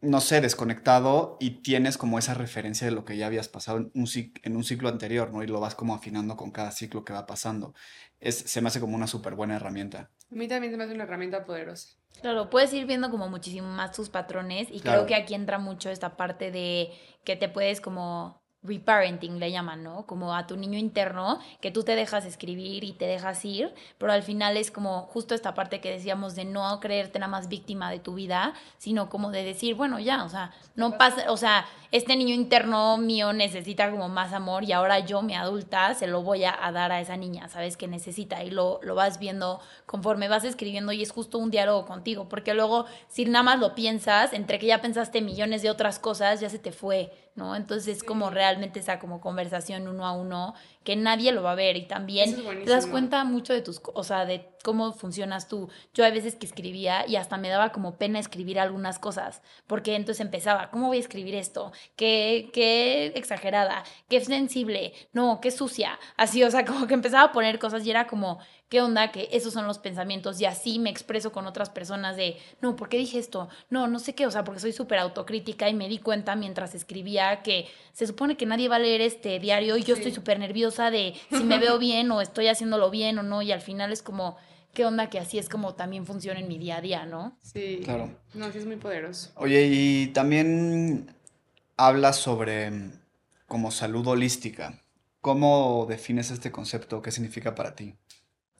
[SPEAKER 1] no sé, desconectado y tienes como esa referencia de lo que ya habías pasado en un, en un ciclo anterior, ¿no? Y lo vas como afinando con cada ciclo que va pasando. Es, se me hace como una súper buena herramienta.
[SPEAKER 2] A mí también se me hace una herramienta poderosa.
[SPEAKER 3] Claro, puedes ir viendo como muchísimo más tus patrones y
[SPEAKER 1] Claro.
[SPEAKER 3] creo que aquí entra mucho esta parte de que te puedes como reparenting le llaman, ¿no? Como a tu niño interno, que tú te dejas escribir y te dejas ir, pero al final es como justo esta parte que decíamos de no creerte nada más víctima de tu vida, sino como de decir, bueno, ya, o sea, no pasa, o sea, este niño interno mío necesita como más amor y ahora yo, mi adulta, se lo voy a, a dar a esa niña, ¿sabes? Que necesita y lo, lo vas viendo conforme vas escribiendo y es justo un diálogo contigo, porque luego si nada más lo piensas, entre que ya pensaste millones de otras cosas, ya se te fue, ¿no? Entonces es como realmente esa como conversación uno a uno que nadie lo va a ver y también
[SPEAKER 2] es
[SPEAKER 3] te das cuenta mucho de tus, o sea, de cómo funcionas tú. Yo hay veces que escribía y hasta me daba como pena escribir algunas cosas, porque entonces empezaba, ¿cómo voy a escribir esto? Qué, qué exagerada, qué sensible, no, qué sucia, así, o sea, como que empezaba a poner cosas y era como, ¿qué onda? Que esos son los pensamientos y así me expreso con otras personas de, no, ¿por qué dije esto? No, no sé qué, o sea, porque soy súper autocrítica y me di cuenta mientras escribía que se supone que nadie va a leer este diario y yo
[SPEAKER 2] Sí.
[SPEAKER 3] estoy súper nerviosa de si me veo bien o estoy haciéndolo bien o no y al final es como, ¿qué onda? Que así es como también funciona en mi día a día, ¿no?
[SPEAKER 2] Sí.
[SPEAKER 1] Claro.
[SPEAKER 2] No, sí es muy poderoso.
[SPEAKER 1] Oye, y también hablas sobre mm, como salud holística. ¿Cómo defines este concepto? ¿Qué significa para ti?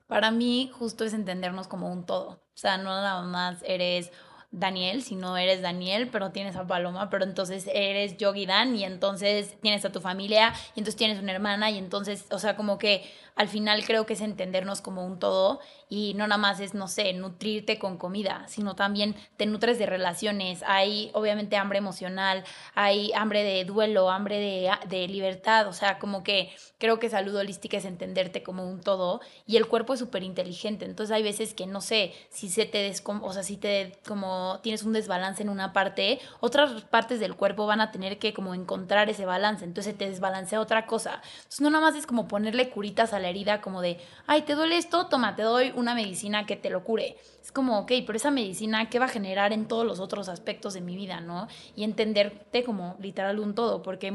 [SPEAKER 3] Para mí justo es entendernos como un todo. O sea, no nada más eres Daniel, si no eres Daniel, pero tienes a Paloma, pero entonces eres Yogi Dan y entonces tienes a tu familia y entonces tienes una hermana y entonces, o sea, como que al final creo que es entendernos como un todo y no nada más es, no sé, nutrirte con comida, sino también te nutres de relaciones. Hay obviamente hambre emocional, hay hambre de duelo, hambre de, de libertad, o sea, como que creo que salud holística es entenderte como un todo y el cuerpo es súper inteligente, entonces hay veces que no sé, si se te descom o sea, si te como tienes un desbalance en una parte, otras partes del cuerpo van a tener que como encontrar ese balance, entonces te desbalancea otra cosa. Entonces no nada más es como ponerle curitas a la herida como de, ay, ¿te duele esto? Toma, te doy una medicina que te lo cure. Es como, ok, pero esa medicina, ¿qué va a generar en todos los otros aspectos de mi vida, no? Y entenderte como literal un todo, porque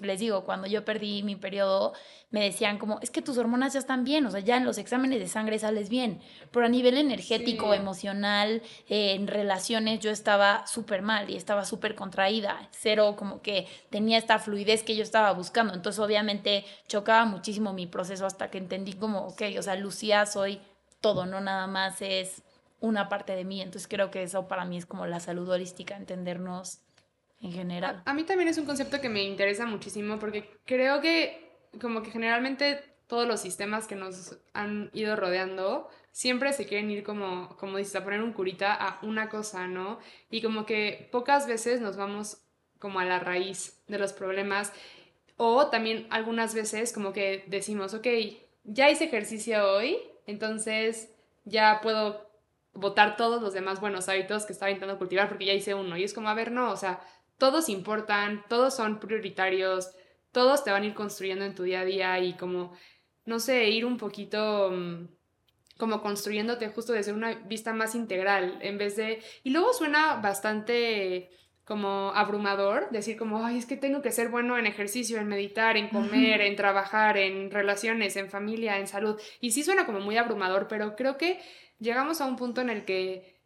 [SPEAKER 3] les digo, cuando yo perdí mi periodo, me decían como, es que tus hormonas ya están bien, o sea, ya en los exámenes de sangre sales bien, pero a nivel energético, emocional, en relaciones, yo estaba súper mal y estaba súper contraída, cero como que tenía esta fluidez que yo estaba buscando, entonces obviamente chocaba muchísimo mi proceso hasta que entendí como, ok, o sea, Lucía, soy todo, no nada más es una parte de mí, entonces creo que eso para mí es como la salud holística, entendernos en general.
[SPEAKER 2] A, mí también es un concepto que me interesa muchísimo porque creo que como que generalmente todos los sistemas que nos han ido rodeando siempre se quieren ir como, como dices, a poner un curita a una cosa, ¿no? Y como que pocas veces nos vamos como a la raíz de los problemas o también algunas veces como que decimos, ok, ya hice ejercicio hoy, entonces ya puedo votar todos los demás buenos hábitos que estaba intentando cultivar porque ya hice uno. Y es como, a ver, no, o sea, todos importan, todos son prioritarios, todos te van a ir construyendo en tu día a día y como, no sé, ir un poquito mm, como construyéndote justo desde una vista más integral, en vez de... Y luego suena bastante como abrumador, decir como, ay, es que tengo que ser bueno en ejercicio, en meditar, en comer, en trabajar, en relaciones, en familia, en salud. Y sí suena como muy abrumador, pero creo que llegamos a un punto en el que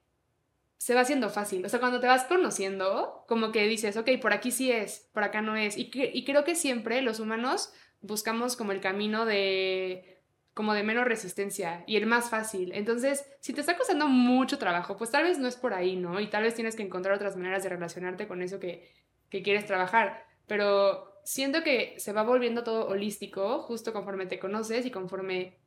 [SPEAKER 2] se va haciendo fácil. O sea, cuando te vas conociendo, como que dices, ok, por aquí sí es, por acá no es. Y, y creo que siempre los humanos buscamos como el camino de como de menos resistencia y el más fácil. Entonces, si te está costando mucho trabajo, pues tal vez no es por ahí, ¿no? Y tal vez tienes que encontrar otras maneras de relacionarte con eso que, que quieres trabajar. Pero siento que se va volviendo todo holístico justo conforme te conoces y conforme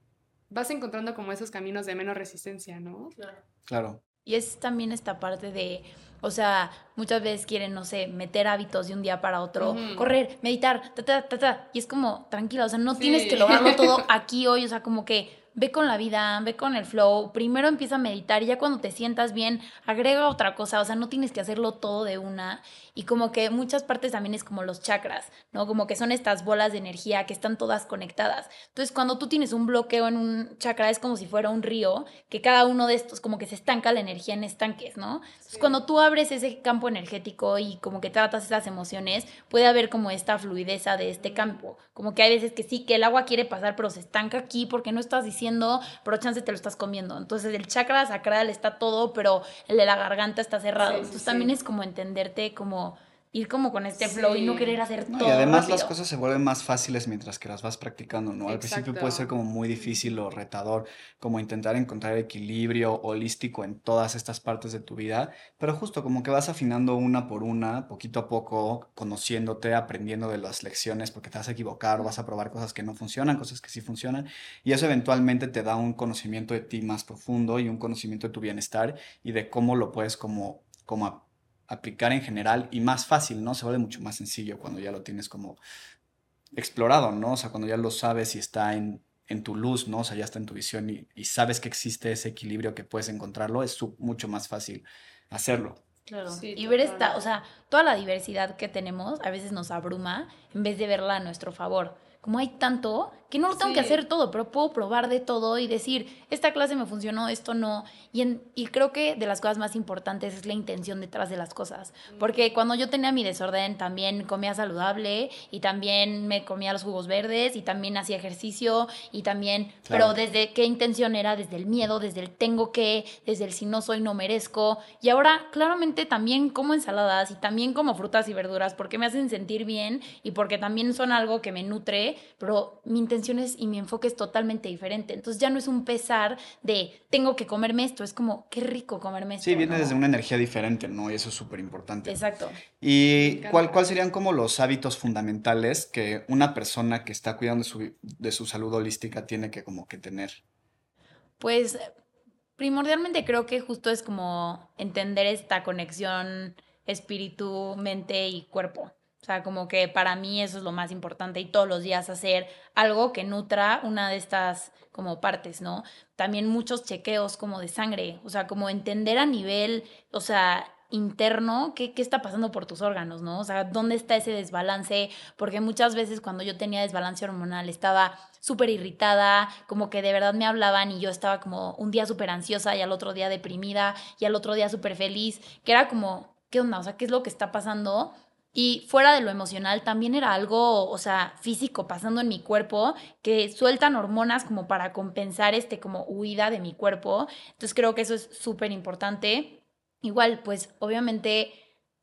[SPEAKER 2] vas encontrando como esos caminos de menos resistencia, ¿no?
[SPEAKER 1] Claro. Claro.
[SPEAKER 3] Y es también esta parte de, o sea, muchas veces quieren, no sé, meter hábitos de un día para otro, correr, meditar, ta, ta, ta, ta, y es como, tranquila, o sea, no tienes que lograrlo todo aquí hoy, o sea, como que ve con la vida, ve con el flow, primero empieza a meditar y ya cuando te sientas bien, agrega otra cosa, o sea, no tienes que hacerlo todo de una. Y como que muchas partes también es como los chakras, ¿no? Como que son estas bolas de energía que están todas conectadas. Entonces, cuando tú tienes un bloqueo en un chakra, es como si fuera un río, que cada uno de estos como que se estanca la energía en estanques, ¿no? Entonces, cuando tú abres ese campo energético y como que tratas esas emociones, puede haber como esta fluideza de este campo. Como que hay veces que sí, que el agua quiere pasar, pero se estanca aquí porque no estás diciendo pero chance te lo estás comiendo. Entonces el chakra sacral está todo, pero el de la garganta está cerrado. Entonces también es como entenderte como ir como con este flow y no querer hacer todo.
[SPEAKER 1] Y además las cosas se vuelven más fáciles mientras que las vas practicando, ¿no? Al principio puede ser como muy difícil o retador, como intentar encontrar equilibrio holístico en todas estas partes de tu vida, pero justo como que vas afinando una por una, poquito a poco, conociéndote, aprendiendo de las lecciones, porque te vas a equivocar vas a probar cosas que no funcionan, cosas que sí funcionan, y eso eventualmente te da un conocimiento de ti más profundo y un conocimiento de tu bienestar y de cómo lo puedes como como aplicar en general y más fácil, ¿no? Se vuelve mucho más sencillo cuando ya lo tienes como explorado, ¿no? O sea, cuando ya lo sabes y está en, en tu luz, ¿no? O sea, ya está en tu visión y, y sabes que existe ese equilibrio que puedes encontrarlo, es mucho más fácil hacerlo.
[SPEAKER 3] Claro. y ver esta, o sea, toda la diversidad que tenemos a veces nos abruma en vez de verla a nuestro favor. Como hay tanto, que no lo tengo que hacer todo, pero puedo probar de todo y decir, esta clase me funcionó, esto no. Y, en, y creo que de las cosas más importantes es la intención detrás de las cosas. Porque cuando yo tenía mi desorden, también comía saludable y también me comía los jugos verdes y también hacía ejercicio y también, pero desde qué intención era, desde el miedo, desde el tengo que, desde el si no soy, no merezco. Y ahora claramente también como ensaladas y también como frutas y verduras porque me hacen sentir bien y porque también son algo que me nutre, pero mi intención y mi enfoque es totalmente diferente. Entonces ya no es un pesar de tengo que comerme esto, es como qué rico comerme esto.
[SPEAKER 1] Sí, viene
[SPEAKER 3] ¿no?
[SPEAKER 1] desde una energía diferente, ¿no? Y eso es súper importante.
[SPEAKER 3] Exacto.
[SPEAKER 1] ¿Y cuál, cuál serían como los hábitos fundamentales que una persona que está cuidando de su, de su salud holística tiene que como que tener?
[SPEAKER 3] Pues primordialmente creo que justo es como entender esta conexión espíritu, mente y cuerpo. O sea, como que para mí eso es lo más importante y todos los días hacer algo que nutra una de estas como partes, ¿no? También muchos chequeos como de sangre, o sea, como entender a nivel, o sea, interno qué, qué está pasando por tus órganos, ¿no? O sea, dónde está ese desbalance, porque muchas veces cuando yo tenía desbalance hormonal estaba súper irritada, como que de verdad me hablaban y yo estaba como un día súper ansiosa y al otro día deprimida y al otro día súper feliz, que era como, ¿qué onda? O sea, ¿qué es lo que está pasando? Y fuera de lo emocional, también era algo, o sea, físico pasando en mi cuerpo, que sueltan hormonas como para compensar este como huida de mi cuerpo. Entonces creo que eso es súper importante. Igual, pues obviamente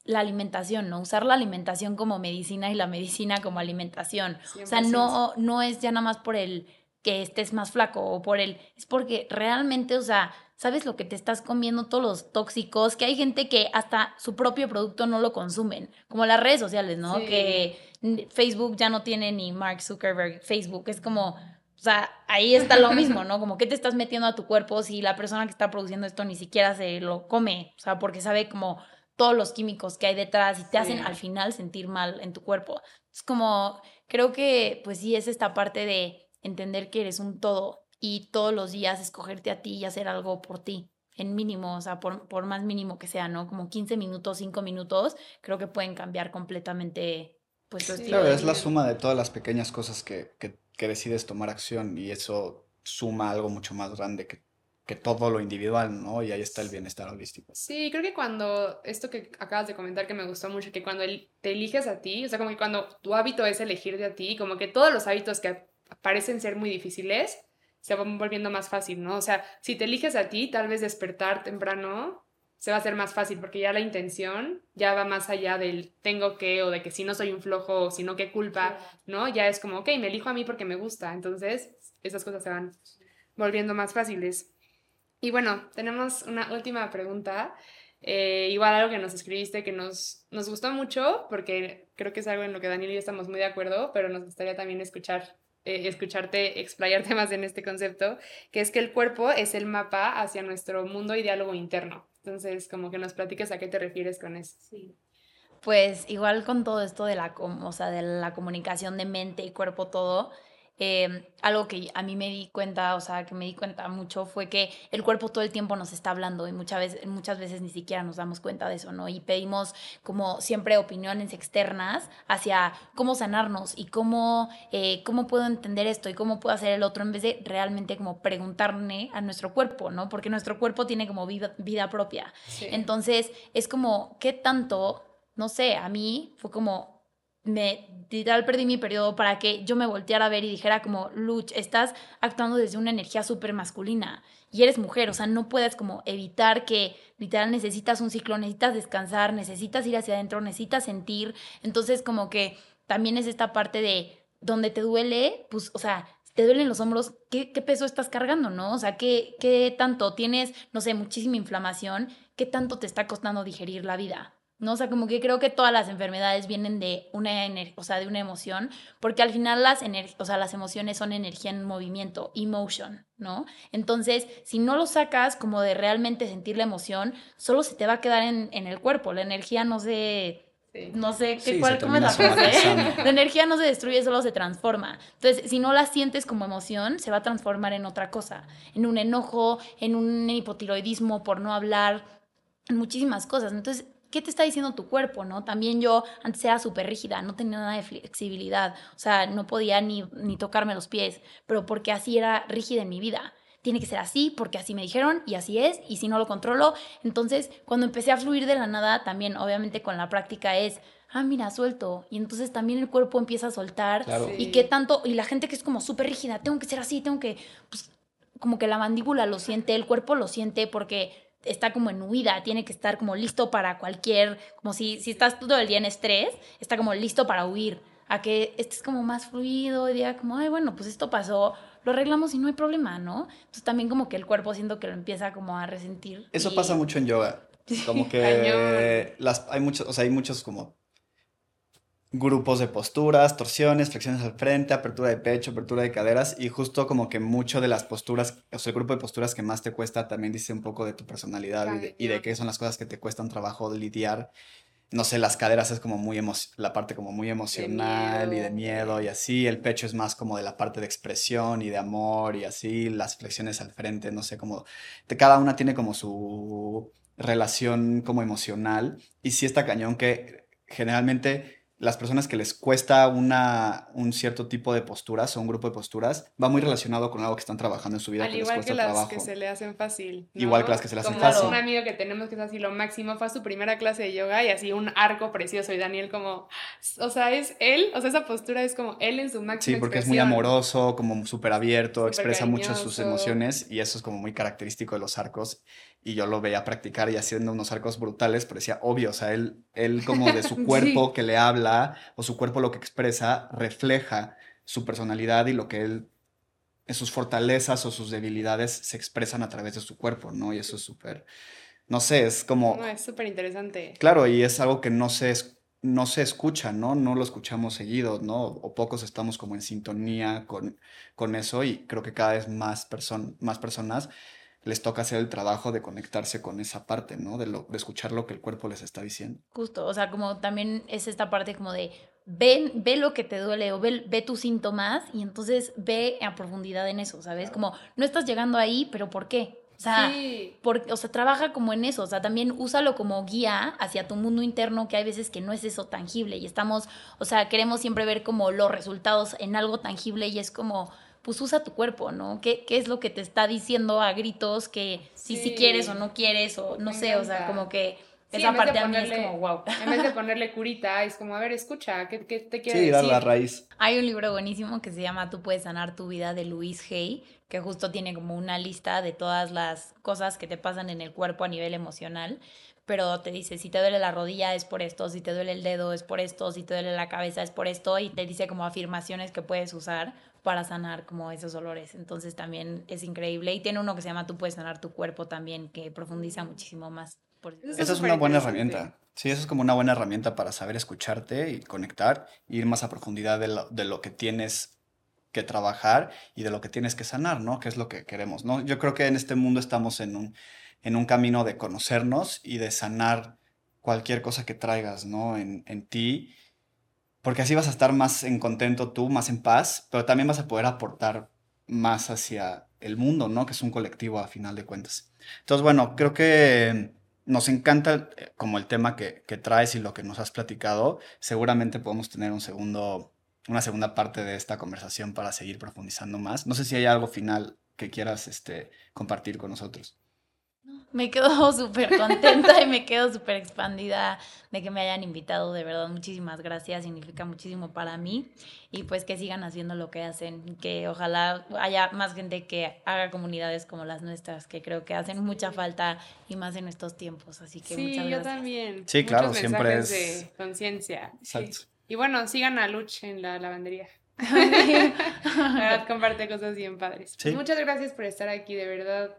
[SPEAKER 3] la alimentación, ¿no? Usar la alimentación como medicina y la medicina como alimentación. O sea,
[SPEAKER 2] 100%.
[SPEAKER 3] no, no es ya nada más por el que estés más flaco o por el... Es porque realmente, o sea, sabes lo que te estás comiendo, todos los tóxicos, que hay gente que hasta su propio producto no lo consumen, como las redes sociales, ¿no?
[SPEAKER 2] Sí.
[SPEAKER 3] Que Facebook ya no tiene ni Mark Zuckerberg, Facebook, es como... O sea, ahí está lo mismo, ¿no? Como que te estás metiendo a tu cuerpo si la persona que está produciendo esto ni siquiera se lo come, o sea, porque sabe como todos los químicos que hay detrás y te
[SPEAKER 2] Sí.
[SPEAKER 3] hacen al final sentir mal en tu cuerpo. Es como, creo que pues sí es esta parte de entender que eres un todo y todos los días escogerte a ti y hacer algo por ti, en mínimo, o sea, por, por más mínimo que sea, ¿no? Como 15 minutos, 5 minutos, creo que pueden cambiar completamente pues tu
[SPEAKER 2] Sí.
[SPEAKER 3] estilo
[SPEAKER 1] Claro,
[SPEAKER 3] de
[SPEAKER 1] es la suma de todas las pequeñas cosas que, que, que decides tomar acción y eso suma algo mucho más grande que, que todo lo individual, ¿no? Y ahí está el bienestar holístico.
[SPEAKER 2] Sí, creo que cuando, esto que acabas de comentar que me gustó mucho, que cuando te eliges a ti, o sea, como que cuando tu hábito es elegirte a ti, como que todos los hábitos que parecen ser muy difíciles se van volviendo más fácil, ¿no? O sea, si te eliges a ti, tal vez despertar temprano se va a hacer más fácil porque ya la intención ya va más allá del tengo que o de que si no soy un flojo o si no qué culpa, ¿no? Ya es como, ok, me elijo a mí porque me gusta, entonces esas cosas se van volviendo más fáciles. Y bueno, tenemos una última pregunta. Eh, igual algo que nos escribiste que nos, nos gustó mucho, porque creo que es algo en lo que Daniel y yo estamos muy de acuerdo, pero nos gustaría también escuchar, eh, escucharte, explayarte más en este concepto, que es que el cuerpo es el mapa hacia nuestro mundo y diálogo interno. Entonces, como que nos platiques a qué te refieres con eso.
[SPEAKER 3] Pues igual con todo esto de la, o sea, de la comunicación de mente y cuerpo, todo, eh, algo que a mí me di cuenta, o sea, que me di cuenta mucho fue que el cuerpo todo el tiempo nos está hablando y muchas veces, muchas veces ni siquiera nos damos cuenta de eso, ¿no? Y pedimos como siempre opiniones externas hacia cómo sanarnos y cómo, eh, cómo puedo entender esto y cómo puedo hacer el otro en vez de realmente como preguntarle a nuestro cuerpo, ¿no? Porque nuestro cuerpo tiene como vida, vida propia.
[SPEAKER 2] Sí.
[SPEAKER 3] Entonces, es como, ¿qué tanto? No sé, a mí fue como, me literal perdí mi periodo para que yo me volteara a ver y dijera como, Luch, estás actuando desde una energía súper masculina y eres mujer, o sea, no puedes como evitar que literal necesitas un ciclo, necesitas descansar, necesitas ir hacia adentro, necesitas sentir, entonces como que también es esta parte de donde te duele, pues, o sea, te duelen los hombros, ¿qué, qué peso estás cargando, no? O sea, ¿qué, ¿qué tanto tienes, no sé, muchísima inflamación? ¿Qué tanto te está costando digerir la vida? ¿No? O sea, como que creo que todas las enfermedades vienen de una, o sea, de una emoción, porque al final las, o sea, las emociones son energía en movimiento, emotion, ¿no? Entonces, si no lo sacas como de realmente sentir la emoción, solo se te va a quedar en, en el cuerpo, la energía no se...
[SPEAKER 2] Sí.
[SPEAKER 3] No sé
[SPEAKER 1] Sí,
[SPEAKER 3] qué, cuál,
[SPEAKER 1] se
[SPEAKER 3] cómo es la frase. La energía no se destruye, solo se transforma. Entonces, si no la sientes como emoción, se va a transformar en otra cosa, en un enojo, en un hipotiroidismo por no hablar, en muchísimas cosas. Entonces, ¿qué te está diciendo tu cuerpo, no? También yo antes era súper rígida, no tenía nada de flexibilidad, o sea, no podía ni, ni tocarme los pies, pero porque así era rígida en mi vida. Tiene que ser así porque así me dijeron y así es, y si no lo controlo, entonces cuando empecé a fluir de la nada, también obviamente con la práctica es, ah, mira, suelto, y entonces también el cuerpo empieza a soltar,
[SPEAKER 1] Claro.
[SPEAKER 2] Sí.
[SPEAKER 3] y qué tanto, y la gente que es como súper rígida, tengo que ser así, tengo que, pues, como que la mandíbula lo siente, el cuerpo lo siente porque está como en huida, tiene que estar como listo para cualquier, como si, si estás todo el día en estrés, está como listo para huir. a que estés como más fluido y diga como, ay, bueno, pues esto pasó, lo arreglamos y no hay problema, ¿no? Entonces también como que el cuerpo siento que lo empieza como a resentir.
[SPEAKER 1] Eso
[SPEAKER 3] y-
[SPEAKER 1] pasa mucho en yoga. Como que las, hay muchos, o sea, hay muchos como grupos de posturas, torsiones, flexiones al frente, apertura de pecho, apertura de caderas y justo como que mucho de las posturas, o sea, el grupo de posturas que más te cuesta también dice un poco de tu personalidad y de, y de
[SPEAKER 2] Cañón.
[SPEAKER 1] qué son las cosas que te cuestan trabajo lidiar. No sé, las caderas es como muy emo- la parte como muy emocional y de
[SPEAKER 2] miedo.
[SPEAKER 1] miedo y así, el pecho es más como de la parte de expresión y de amor y así, las flexiones al frente, no sé, como de cada una tiene como su relación como emocional y sí está cañón que generalmente las personas que les cuesta una, un cierto tipo de posturas o un grupo de posturas va muy relacionado con algo que están trabajando en su vida
[SPEAKER 2] Al
[SPEAKER 1] que les
[SPEAKER 2] igual
[SPEAKER 1] cuesta
[SPEAKER 2] que las
[SPEAKER 1] trabajo.
[SPEAKER 2] que se le hacen fácil. ¿no?
[SPEAKER 1] Igual que las que se le hacen
[SPEAKER 2] como
[SPEAKER 3] fácil.
[SPEAKER 2] un amigo que tenemos que es así lo máximo, fue a su primera clase de yoga y así un arco precioso. Y Daniel, como, o sea, es él, o sea, esa postura es como él en su máxima
[SPEAKER 1] Sí, porque es muy amoroso, como súper abierto, expresa mucho sus emociones y eso es como muy característico de los arcos. Y yo lo veía practicar y haciendo unos arcos brutales, pero decía, obvio, o sea, él, él como de su
[SPEAKER 2] Sí.
[SPEAKER 1] cuerpo que le habla o su cuerpo lo que expresa refleja su personalidad y lo que él, sus fortalezas o sus debilidades se expresan a través de su cuerpo, ¿no? Y eso es súper, no sé, es como...
[SPEAKER 2] No, es súper interesante.
[SPEAKER 1] Claro, y es algo que no se, es- no se escucha, ¿no? No lo escuchamos seguido, ¿no? O pocos estamos como en sintonía con, con eso y creo que cada vez más, person- más personas les toca hacer el trabajo de conectarse con esa parte, ¿no? De, lo, de escuchar lo que el cuerpo les está diciendo.
[SPEAKER 3] Justo, o sea, como también es esta parte como de ve, ve lo que te duele o ve, ve tus síntomas y entonces ve a profundidad en eso, ¿sabes? Como no estás llegando ahí, pero ¿por qué? O sea,
[SPEAKER 2] sí.
[SPEAKER 3] porque, o sea, trabaja como en eso, o sea, también úsalo como guía hacia tu mundo interno, que hay veces que no es eso tangible y estamos, o sea, queremos siempre ver como los resultados en algo tangible y es como, pues usa tu cuerpo, ¿no? ¿Qué, qué es lo que te está diciendo a gritos que si sí,
[SPEAKER 2] Sí.
[SPEAKER 3] quieres o no quieres o no
[SPEAKER 2] Me
[SPEAKER 3] sé, o sea, como que
[SPEAKER 2] Sí,
[SPEAKER 3] esa parte a mí es
[SPEAKER 2] ponerle-
[SPEAKER 3] como, wow.
[SPEAKER 2] En vez de ponerle curita, es como, a ver, escucha, ¿qué, qué te quiere
[SPEAKER 1] Sí, dar
[SPEAKER 2] decir?
[SPEAKER 1] la raíz.
[SPEAKER 3] Hay un libro buenísimo que se llama Tú puedes sanar tu vida de Louise Hay, que justo tiene como una lista de todas las cosas que te pasan en el cuerpo a nivel emocional, pero te dice, si te duele la rodilla es por esto, si te duele el dedo es por esto, si te duele la cabeza es por esto, y te dice como afirmaciones que puedes usar para sanar como esos dolores. Entonces también es increíble. Y tiene uno que se llama Tú puedes sanar tu cuerpo también, que profundiza muchísimo más. Por
[SPEAKER 2] Eso
[SPEAKER 1] Esa es una buena herramienta. Sí, eso es como una buena herramienta para saber escucharte y conectar, e ir más a profundidad de lo, de lo que tienes que trabajar y de lo que tienes que sanar, ¿no? Que es lo que queremos, ¿no? Yo creo que en este mundo estamos en un, en un camino de conocernos y de sanar cualquier cosa que traigas, ¿no? En, en ti, porque así vas a estar más en contento tú, más en paz, pero también vas a poder aportar más hacia el mundo, ¿no? Que es un colectivo a final de cuentas. Entonces, bueno, creo que nos encanta eh, como el tema que, que traes y lo que nos has platicado. Seguramente podemos tener un segundo, una segunda parte de esta conversación para seguir profundizando más. No sé si hay algo final que quieras este, compartir con nosotros.
[SPEAKER 3] Me quedo súper contenta y me quedo súper expandida de que me hayan invitado. De verdad, muchísimas gracias. Significa muchísimo para mí. Y pues que sigan haciendo lo que hacen. Que ojalá haya más gente que haga comunidades como las nuestras, que creo que hacen mucha falta y más en estos tiempos. Así que
[SPEAKER 2] Sí,
[SPEAKER 3] muchas
[SPEAKER 2] yo
[SPEAKER 3] gracias.
[SPEAKER 2] también.
[SPEAKER 1] Sí, claro, siempre es-
[SPEAKER 2] de conciencia. Y bueno, sigan a Luch en la lavandería. La verdad, comparte cosas bien padres. Pues
[SPEAKER 1] Sí.
[SPEAKER 2] muchas gracias por estar aquí, de verdad.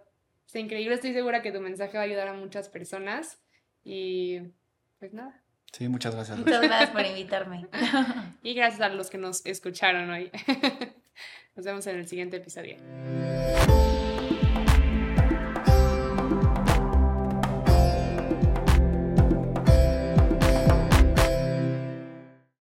[SPEAKER 2] Está increíble. Estoy segura que tu mensaje va a ayudar a muchas personas. Y pues nada.
[SPEAKER 1] Sí, muchas gracias. Luis.
[SPEAKER 3] Muchas gracias por invitarme.
[SPEAKER 2] Y gracias a los que nos escucharon hoy. Nos vemos en el siguiente episodio.